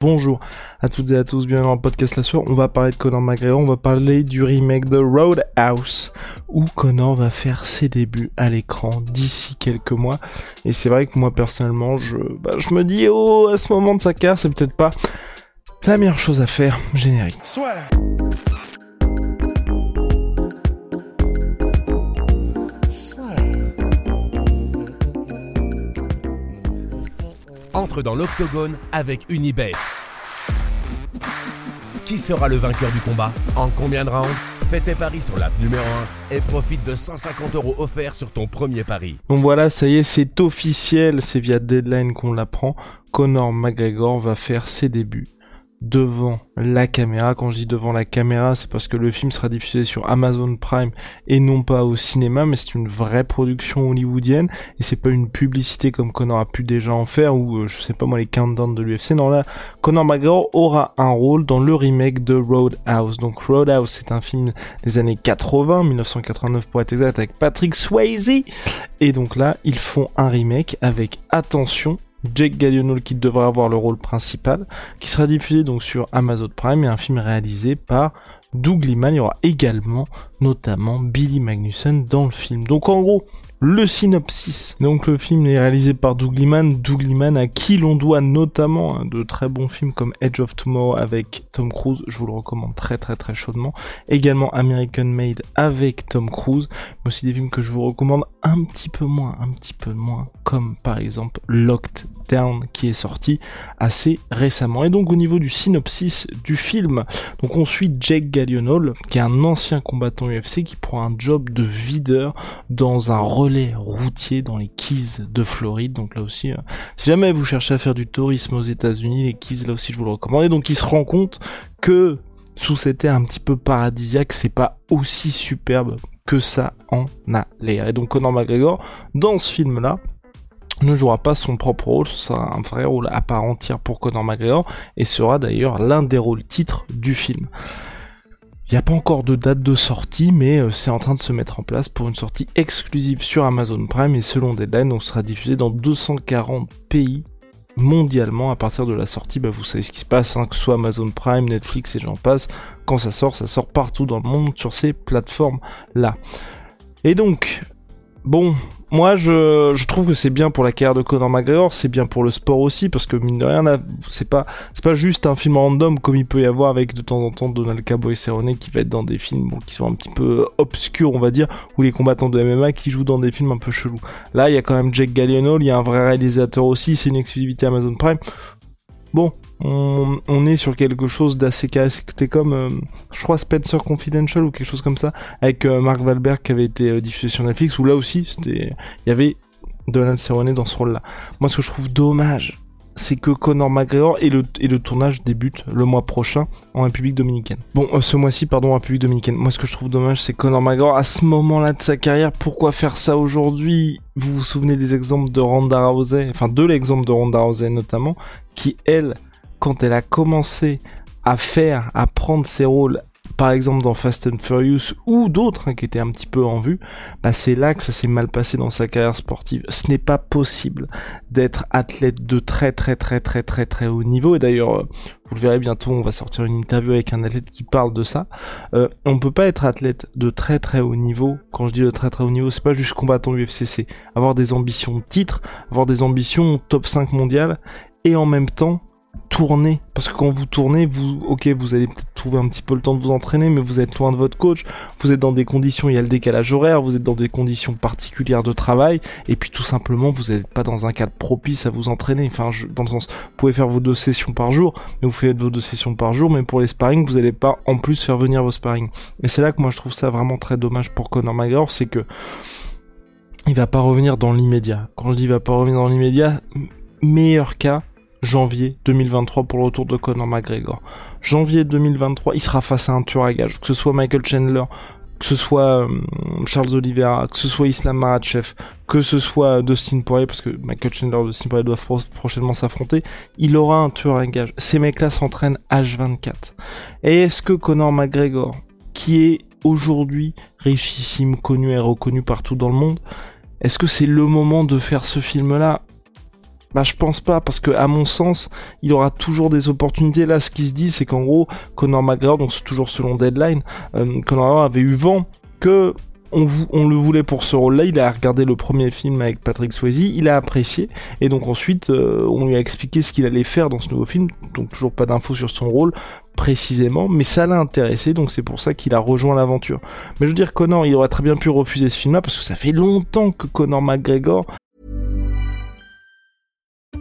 Bonjour à toutes et à tous, bienvenue dans le podcast La Soir. On va parler de Conor McGregor, on va parler du remake de Roadhouse où Conor va faire ses débuts à l'écran d'ici quelques mois. Et c'est vrai que moi personnellement, je, bah, je me dis, oh, à ce moment de sa carrière, c'est peut-être pas la meilleure chose à faire. Générique. Dans l'octogone avec Unibet. Qui sera le vainqueur du combat? En combien de rounds? Fais tes paris sur l'app numéro 1 et profite de 150 euros offerts sur ton premier pari. Donc voilà, ça y est, c'est officiel, c'est via Deadline qu'on l'apprend. Conor McGregor va faire ses débuts devant la caméra. Quand je dis devant la caméra, c'est parce que le film sera diffusé sur Amazon Prime et non pas au cinéma, mais c'est une vraie production hollywoodienne et c'est pas une publicité comme Conor a pu déjà en faire ou euh, je sais pas moi les countdowns de l'UFC. Non là, Conor McGregor aura un rôle dans le remake de Roadhouse. Donc Roadhouse, c'est un film des années 80, 1989 pour être exact, avec Patrick Swayze. Et donc là, ils font un remake avec attention Jake Gyllenhaal qui devrait avoir le rôle principal, qui sera diffusé donc sur Amazon Prime et un film réalisé par Doug Liman. Il y aura également notamment Billy Magnussen dans le film. Donc en gros, le synopsis. Donc le film est réalisé par Doug Liman, Doug Liman à qui l'on doit notamment hein, de très bons films comme Edge of Tomorrow avec Tom Cruise, je vous le recommande très très très chaudement. Également American Made avec Tom Cruise, mais aussi des films que je vous recommande un petit peu moins, un petit peu moins, comme par exemple Locked Down qui est sorti assez récemment. Et donc au niveau du synopsis du film, donc on suit Jake Gyllenhaal qui est un ancien combattant UFC qui prend un job de videur dans un relais routier dans les Keys de Floride. Donc là aussi, euh, si jamais vous cherchez à faire du tourisme aux États-Unis, les Keys là aussi je vous le recommande. Et donc il se rend compte que sous cet air un petit peu paradisiaque, c'est pas aussi superbe que ça en a l'air. Et donc Conor McGregor, dans ce film-là, ne jouera pas son propre rôle, ce sera un vrai rôle à part entière pour Conor McGregor, et sera d'ailleurs l'un des rôles titres du film. Il n'y a pas encore de date de sortie, mais euh, c'est en train de se mettre en place pour une sortie exclusive sur Amazon Prime et selon Deadline, on sera diffusé dans 240 pays mondialement à partir de la sortie. Bah, vous savez ce qui se passe, hein, que ce soit Amazon Prime, Netflix et j'en passe. Quand ça sort, ça sort partout dans le monde sur ces plateformes-là. Et donc, bon, moi je, trouve que c'est bien pour la carrière de Conor McGregor, c'est bien pour le sport aussi parce que mine de rien c'est pas c'est pas juste un film random comme il peut y avoir avec de temps en temps Donald Cowboy Cerrone qui va être dans des films qui sont un petit peu obscurs on va dire ou les combattants de MMA qui jouent dans des films un peu chelous. Là il y a quand même Jake Gyllenhaal, il y a un vrai réalisateur aussi, c'est une exclusivité Amazon Prime. Bon, on, est sur quelque chose d'assez C'était comme, euh, je crois, Spencer Confidential ou quelque chose comme ça, avec euh, Mark qui avait été euh, diffusé sur Netflix, où là aussi, c'était, il y avait Donald Cerrone dans ce rôle-là. Moi, ce que je trouve dommage, c'est que Conor McGregor et le, et le tournage débute le mois prochain en République Dominicaine. Bon, ce mois-ci, pardon, en République Dominicaine. Moi, ce que je trouve dommage, c'est Conor McGregor, à ce moment-là de sa carrière, pourquoi faire ça aujourd'hui? Vous vous souvenez des exemples de Ronda Rousey, enfin de l'exemple de Ronda Rousey notamment, qui, elle, quand elle a commencé à faire, à prendre ses rôles, par exemple dans Fast and Furious ou d'autres hein, qui étaient un petit peu en vue, bah c'est là que ça s'est mal passé dans sa carrière sportive. Ce n'est pas possible d'être athlète de très très très très très très haut niveau. Et d'ailleurs, euh, vous le verrez bientôt, on va sortir une interview avec un athlète qui parle de ça. Euh, on peut pas être athlète de très très haut niveau. Quand je dis de très très haut niveau, c'est pas juste combattant UFCC. Avoir des ambitions de titre, avoir des ambitions top 5 mondiales et en même temps tourner. Parce que quand vous tournez vous ok vous allez peut-être trouver un petit peu le temps de vous entraîner mais vous êtes loin de votre coach. Vous êtes dans des conditions il y a le décalage horaire vous êtes dans des conditions particulières de travail. Et puis tout simplement vous n'êtes pas dans un cadre propice à vous entraîner. Enfin dans le sens vous pouvez faire vos deux sessions par jour mais vous faites vos deux sessions par jour. Mais pour les sparring vous n'allez pas en plus faire venir vos sparring. Et c'est là que moi je trouve ça vraiment très dommage pour Conor McGregor c'est que il va pas revenir dans l'immédiat. Quand je dis il va pas revenir dans l'immédiat meilleur cas, janvier 2023 pour le retour de Conor McGregor. Janvier 2023, il sera face à un tueur à gage, que ce soit Michael Chandler, que ce soit euh, Charles Oliveira, que ce soit Islam Makhachev, que ce soit Dustin Poirier, parce que Michael Chandler et Dustin Poirier doivent prochainement s'affronter, il aura un tueur à gage. Ces mecs-là s'entraînent H24. Et est-ce que Conor McGregor, qui est aujourd'hui richissime, connu et reconnu partout dans le monde, est-ce que c'est le moment de faire ce film-là? Bah je pense pas parce que à mon sens, il aura toujours des opportunités. Là, ce qui se dit, c'est qu'en gros, Conor McGregor, donc c'est toujours selon Deadline, euh, Conor avait eu vent que on, le voulait pour ce rôle-là. Il a regardé le premier film avec Patrick Swayze, il a apprécié, et donc ensuite euh, on lui a expliqué ce qu'il allait faire dans ce nouveau film. Donc toujours pas d'infos sur son rôle précisément, mais ça l'a intéressé, donc c'est pour ça qu'il a rejoint l'aventure. Mais je veux dire, Conor, il aurait très bien pu refuser ce film-là parce que ça fait longtemps que Conor McGregor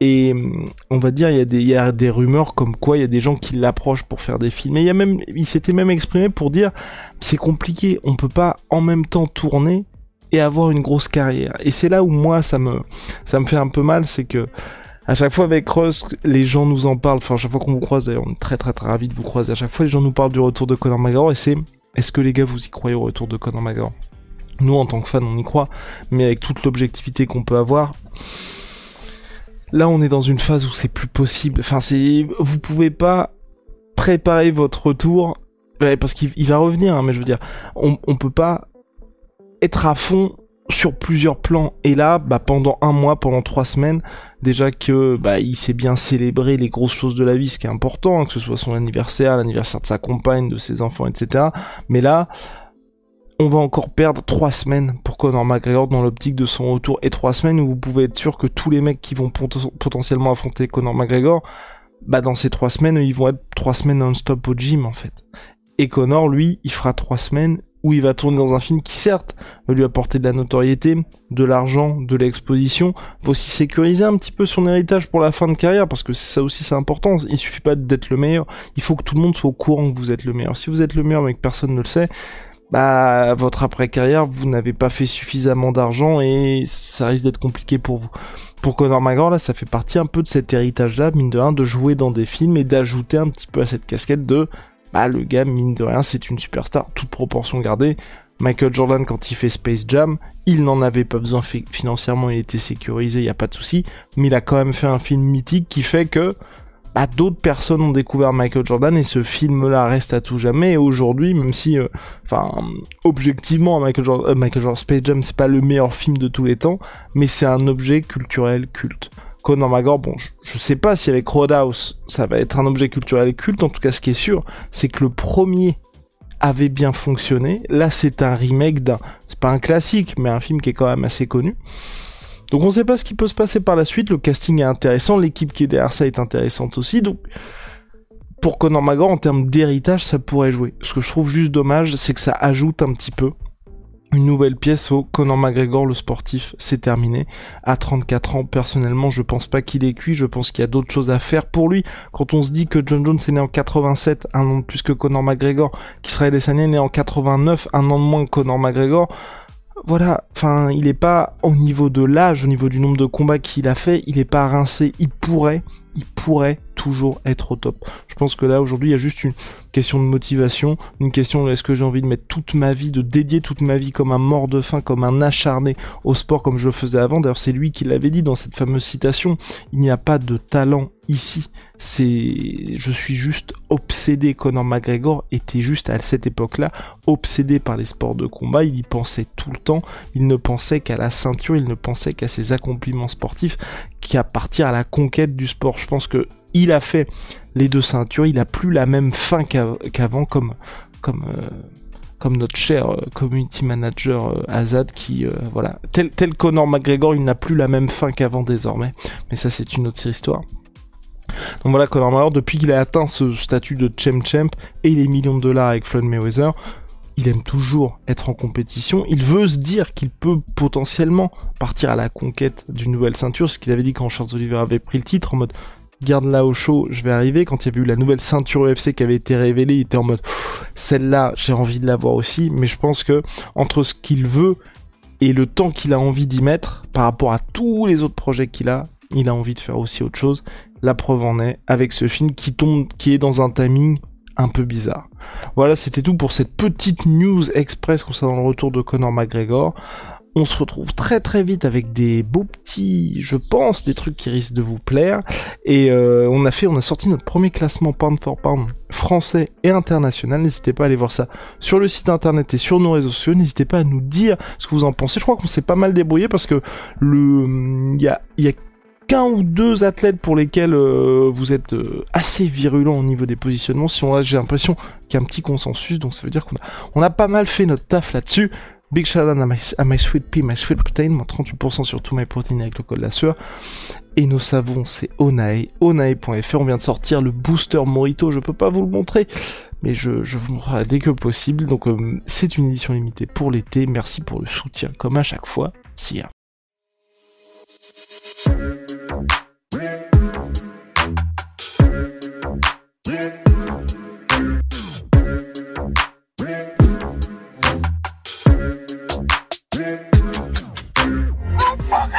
Et hum, on va dire, il y, a des, y a des rumeurs comme quoi il y a des gens qui l'approchent pour faire des films. Et il y a même, il s'était même exprimé pour dire, c'est compliqué, on peut pas en même temps tourner et avoir une grosse carrière. Et c'est là où moi ça me, ça me fait un peu mal, c'est que à chaque fois avec Ross, les gens nous en parlent. Enfin, à chaque fois qu'on vous croise, d'ailleurs, on est très très très ravis de vous croiser. À chaque fois, les gens nous parlent du retour de Conor McGregor et c'est, est-ce que les gars vous y croyez au retour de Conor McGregor? Nous, en tant que fans, on y croit, mais avec toute l'objectivité qu'on peut avoir Là, on est dans une phase où c'est plus possible. Enfin, c'est, vous pouvez pas préparer votre retour parce qu'il va revenir. Hein, mais je veux dire, on, on peut pas être à fond sur plusieurs plans. Et là, bah, pendant un mois, pendant trois semaines, déjà que bah, il s'est bien célébré les grosses choses de la vie, ce qui est important, hein, que ce soit son anniversaire, l'anniversaire de sa compagne, de ses enfants, etc. Mais là, on va encore perdre trois semaines pour Conor McGregor dans l'optique de son retour et trois semaines où vous pouvez être sûr que tous les mecs qui vont potentiellement affronter Conor McGregor, bah dans ces trois semaines, ils vont être trois semaines non-stop au gym en fait. Et Conor, lui, il fera trois semaines où il va tourner dans un film qui certes va lui apporter de la notoriété, de l'argent, de l'exposition, va aussi sécuriser un petit peu son héritage pour la fin de carrière parce que ça aussi c'est important. Il suffit pas d'être le meilleur, il faut que tout le monde soit au courant que vous êtes le meilleur. Si vous êtes le meilleur mais que personne ne le sait, bah votre après-carrière, vous n'avez pas fait suffisamment d'argent et ça risque d'être compliqué pour vous. Pour Conor McGregor, là, ça fait partie un peu de cet héritage-là, mine de rien, de jouer dans des films et d'ajouter un petit peu à cette casquette de, bah le gars, mine de rien, c'est une superstar, toute proportion gardée. Michael Jordan, quand il fait Space Jam, il n'en avait pas besoin financièrement, il était sécurisé, il y a pas de souci, mais il a quand même fait un film mythique qui fait que bah, d'autres personnes ont découvert Michael Jordan et ce film-là reste à tout jamais. Et aujourd'hui, même si, euh, enfin, objectivement, Michael Jordan, euh, Michael Jordan Space Jam, c'est pas le meilleur film de tous les temps, mais c'est un objet culturel culte. Conor McGregor, bon, je, sais pas si avec Roadhouse, ça va être un objet culturel culte. En tout cas, ce qui est sûr, c'est que le premier avait bien fonctionné. Là, c'est un remake d'un, c'est pas un classique, mais un film qui est quand même assez connu. Donc on sait pas ce qui peut se passer par la suite, le casting est intéressant, l'équipe qui est derrière ça est intéressante aussi, donc pour Conor McGregor en termes d'héritage ça pourrait jouer. Ce que je trouve juste dommage c'est que ça ajoute un petit peu une nouvelle pièce au Conor McGregor le sportif, c'est terminé. À 34 ans, personnellement, je pense pas qu'il est cuit, je pense qu'il y a d'autres choses à faire pour lui. Quand on se dit que John Jones est né en 87, un an de plus que Conor McGregor, qu'Israël Adesanya est né en 89, un an de moins que Conor McGregor, voilà, enfin, il est pas au niveau de l'âge, au niveau du nombre de combats qu'il a fait, il est pas rincé, il pourrait, il pourrait toujours être au top. Je pense que là aujourd'hui il y a juste une question de motivation, une question de est-ce que j'ai envie de mettre toute ma vie, de dédier toute ma vie comme un mort de faim, comme un acharné au sport comme je le faisais avant. D'ailleurs c'est lui qui l'avait dit dans cette fameuse citation, il n'y a pas de talent ici. C'est, je suis juste obsédé. Conor McGregor était juste à cette époque-là obsédé par les sports de combat. Il y pensait tout le temps. Il ne pensait qu'à la ceinture. Il ne pensait qu'à ses accomplissements sportifs, qu'à partir à la conquête du sport. Je pense que il a fait les deux ceintures, il a plus la même fin qu'avant comme comme euh, notre cher euh, community manager euh, Azad qui, voilà, tel, tel Conor McGregor, il n'a plus la même fin qu'avant désormais. Mais ça, c'est une autre histoire. Donc voilà, Conor McGregor, depuis qu'il a atteint ce statut de champ champ et les millions de dollars avec Floyd Mayweather, il aime toujours être en compétition. Il veut se dire qu'il peut potentiellement partir à la conquête d'une nouvelle ceinture, ce qu'il avait dit quand Charles Oliver avait pris le titre, en mode garde là au chaud, je vais arriver. Quand il y a eu la nouvelle ceinture UFC qui avait été révélée, il était en mode celle-là, j'ai envie de l'avoir aussi. Mais je pense que entre ce qu'il veut et le temps qu'il a envie d'y mettre, par rapport à tous les autres projets qu'il a, il a envie de faire aussi autre chose. La preuve en est avec ce film qui tombe, qui est dans un timing un peu bizarre. Voilà, c'était tout pour cette petite news express concernant le retour de Conor McGregor. On se retrouve très très vite avec des beaux petits, je pense, des trucs qui risquent de vous plaire. Et euh, on a fait, on a sorti notre premier classement pound for pound français et international. N'hésitez pas à aller voir ça sur le site internet et sur nos réseaux sociaux. N'hésitez pas à nous dire ce que vous en pensez. Je crois qu'on s'est pas mal débrouillé parce que le, il y a, y a qu'un ou deux athlètes pour lesquels euh, vous êtes euh, assez virulent au niveau des positionnements. Si on a, j'ai l'impression qu'il y a un petit consensus, donc ça veut dire qu'on a, pas mal fait notre taf là-dessus. Big shout out à my, Sweet Pea, My Sweet Protein, moins 38% sur tous mes protéines avec le code la sueur. Et nos savons, c'est Onae, onae.fr. On vient de sortir le booster Morito, je peux pas vous le montrer, mais je, vous montrerai dès que possible. Donc euh, c'est une édition limitée pour l'été. Merci pour le soutien, comme à chaque fois.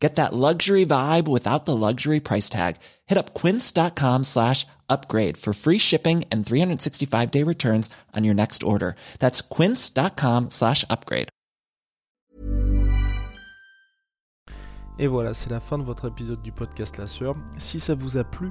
Get that luxury vibe without the luxury price tag. Hit up quince.com slash upgrade for free shipping and 365 day returns on your next order. That's quince.com slash upgrade. Et voilà, c'est la fin de votre épisode du podcast La Sœur. Si ça vous a plu,